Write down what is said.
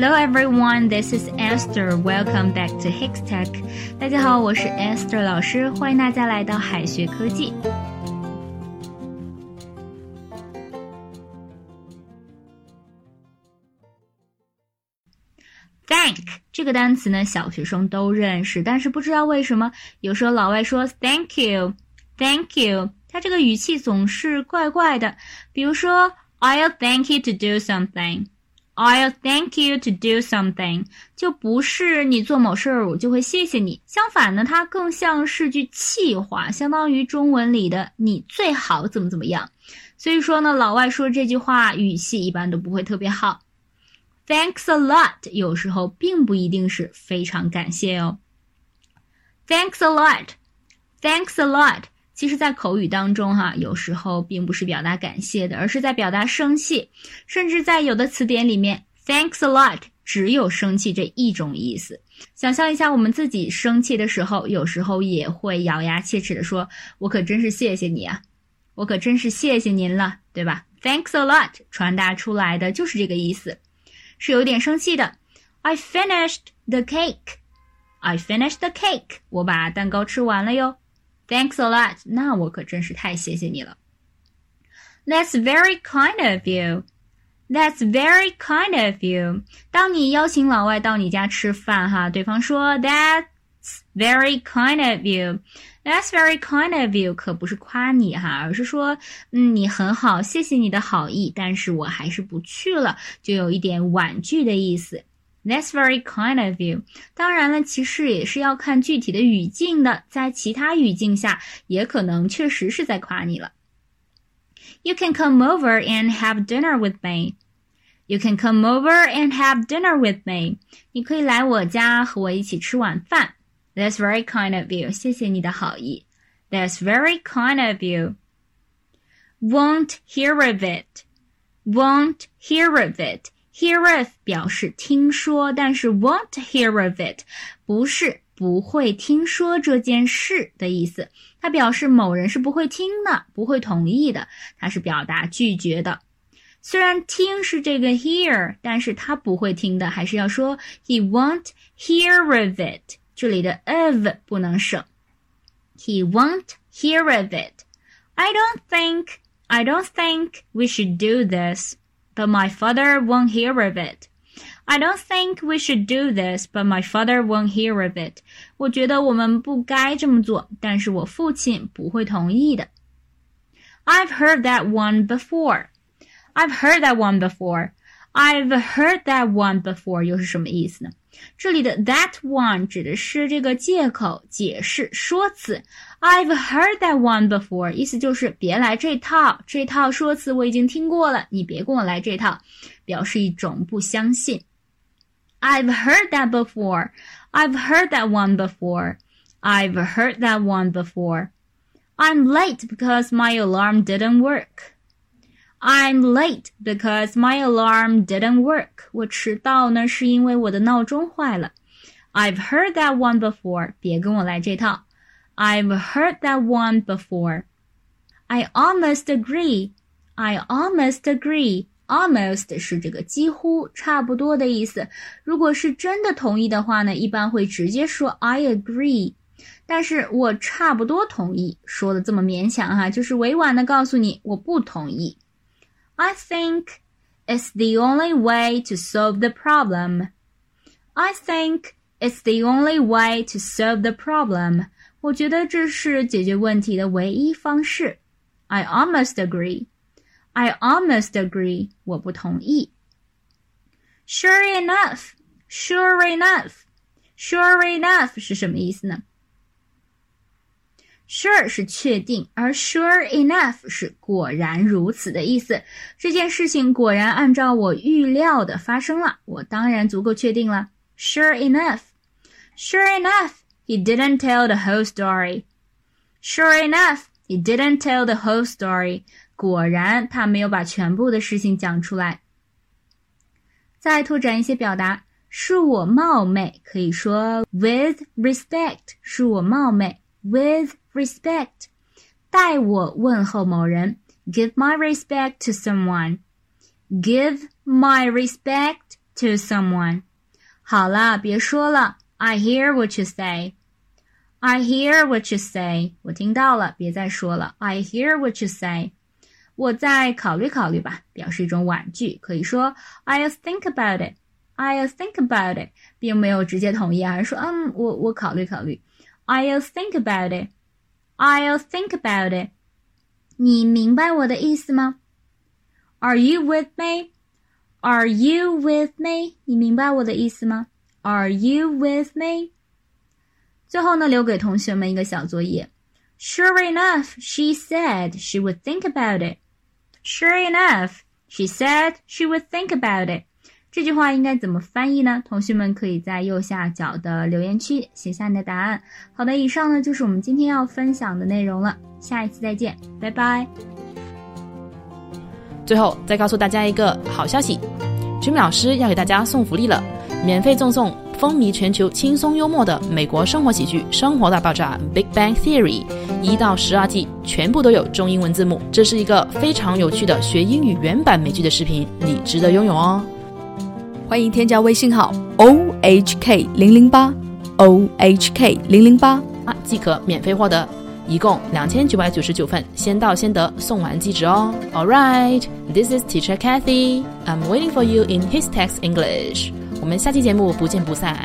Hello everyone, this is Esther. Welcome back to Hikstech. 大家好，我是 Esther 老师，欢迎大家来到海学科技。Thank 这个单词呢，小学生都认识，但是不知道为什么，有时候老外说 Thank you, Thank you，他这个语气总是怪怪的。比如说，I'll thank you to do something。 I'll thank you to do something，就不是你做某事儿我就会谢谢你。相反呢，它更像是句气话，相当于中文里的你最好怎么怎么样。所以说呢，老外说这句话语气一般都不会特别好。Thanks a lot，有时候并不一定是非常感谢哦。Thanks a lot，Thanks a lot。其实，在口语当中，哈，有时候并不是表达感谢的，而是在表达生气。甚至在有的词典里面，thanks a lot 只有生气这一种意思。想象一下，我们自己生气的时候，有时候也会咬牙切齿的说：“我可真是谢谢你啊，我可真是谢谢您了，对吧？”Thanks a lot 传达出来的就是这个意思，是有点生气的。I finished the cake. I finished the cake. 我把蛋糕吃完了哟。Thanks a lot，那我可真是太谢谢你了。That's very kind of you. That's very kind of you. 当你邀请老外到你家吃饭，哈，对方说 That's very kind of you. That's very kind of you，可不是夸你哈，而是说，嗯，你很好，谢谢你的好意，但是我还是不去了，就有一点婉拒的意思。That's very kind of you。当然了，其实也是要看具体的语境的，在其他语境下，也可能确实是在夸你了。You can come over and have dinner with me. You can come over and have dinner with me. 你可以来我家和我一起吃晚饭。That's very kind of you。谢谢你的好意。That's very kind of you. Won't hear of it. Won't hear of it. Hear of 表示听说，但是 won't hear of it 不是不会听说这件事的意思。它表示某人是不会听的，不会同意的，它是表达拒绝的。虽然听是这个 hear，但是他不会听的，还是要说 he won't hear of it。这里的 of 不能省，he won't hear of it。I don't think I don't think we should do this but my father won't hear of it. I don't think we should do this, but my father won't hear of it. 我觉得我们不该这么做，但是我父亲不会同意的。I've heard that one before. I've heard that one before. I've heard that one before 又是什么意思呢？这里的 that one 指的是这个借口、解释、说辞。I've heard that one before，意思就是别来这套，这套说辞我已经听过了，你别跟我来这套，表示一种不相信。I've heard that before. I've heard that one before. I've heard that one before. I'm late because my alarm didn't work. I'm late because my alarm didn't work. 我迟到呢，是因为我的闹钟坏了。I've heard that one before. 别跟我来这套。I've heard that one before. I almost agree. I almost agree. Almost 是这个几乎、差不多的意思。如果是真的同意的话呢，一般会直接说 I agree。但是我差不多同意，说的这么勉强哈，就是委婉的告诉你我不同意。 I think it's the only way to solve the problem. I think it's the only way to solve the problem. 我觉得这是解决问题的唯一方式。I almost agree. I almost agree. 我不同意。Sure enough. Sure enough. Sure enough 是什么意思呢 ？Sure 是确定，而 sure enough 是果然如此的意思。这件事情果然按照我预料的发生了，我当然足够确定了。Sure enough, sure enough, he didn't tell the whole story. Sure enough, he didn't tell the whole story. 果然，他没有把全部的事情讲出来。再拓展一些表达，恕我冒昧，可以说 with respect，恕我冒昧，with。 respect，代我问候某人，give my respect to someone。give my respect to someone。好了，别说了。I hear what you say. I hear what you say. 我听到了，别再说了。I hear what you say. 我再考虑考虑吧，表示一种婉拒，可以说 I'll think about it. I'll think about it，并没有直接同意，而是说嗯，我我考虑考虑。I'll think about it. I'll think about it. 你明白我的意思吗？Are you with me? Are you with me? 你明白我的意思吗？Are you with me? 最后呢，留给同学们一个小作业。Sure enough, she said she would think about it. Sure enough, she said she would think about it. 这句话应该怎么翻译呢？同学们可以在右下角的留言区写下你的答案。好的，以上呢就是我们今天要分享的内容了。下一次再见，拜拜。最后再告诉大家一个好消息，Jimmy 老师要给大家送福利了，免费赠送风靡全球、轻松幽默的美国生活喜剧《生活大爆炸》（Big Bang Theory） 一到十二季，全部都有中英文字幕。这是一个非常有趣的学英语原版美剧的视频，你值得拥有哦。欢迎添加微信号 o h k 零零八 o h k 零零八啊，即可免费获得，一共两千九百九十九份，先到先得，送完即止哦。All right, this is Teacher Kathy. I'm waiting for you in His Text English. 我们下期节目不见不散。